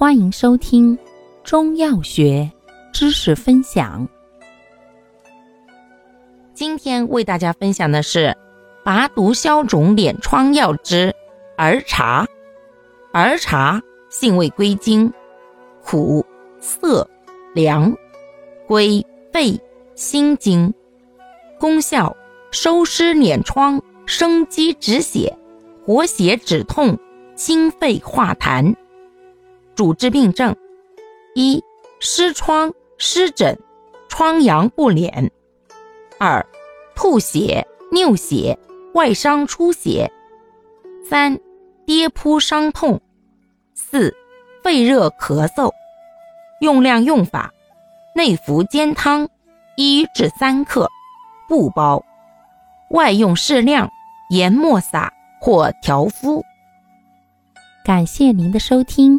欢迎收听中药学知识分享。今天为大家分享的是拔毒消肿敛疮药之儿茶。儿茶性味归经：苦、涩、凉，归肺、心经。功效：收湿敛疮，生肌止血，活血止痛，清肺化痰。主治病症：一、湿疮、湿疹、疮疡不敛；二、吐血、尿血、外伤出血；三、跌扑伤痛；四、肺热咳嗽。用量用法：内服煎汤，一至三克，不包；外用适量，研末撒或调敷。感谢您的收听。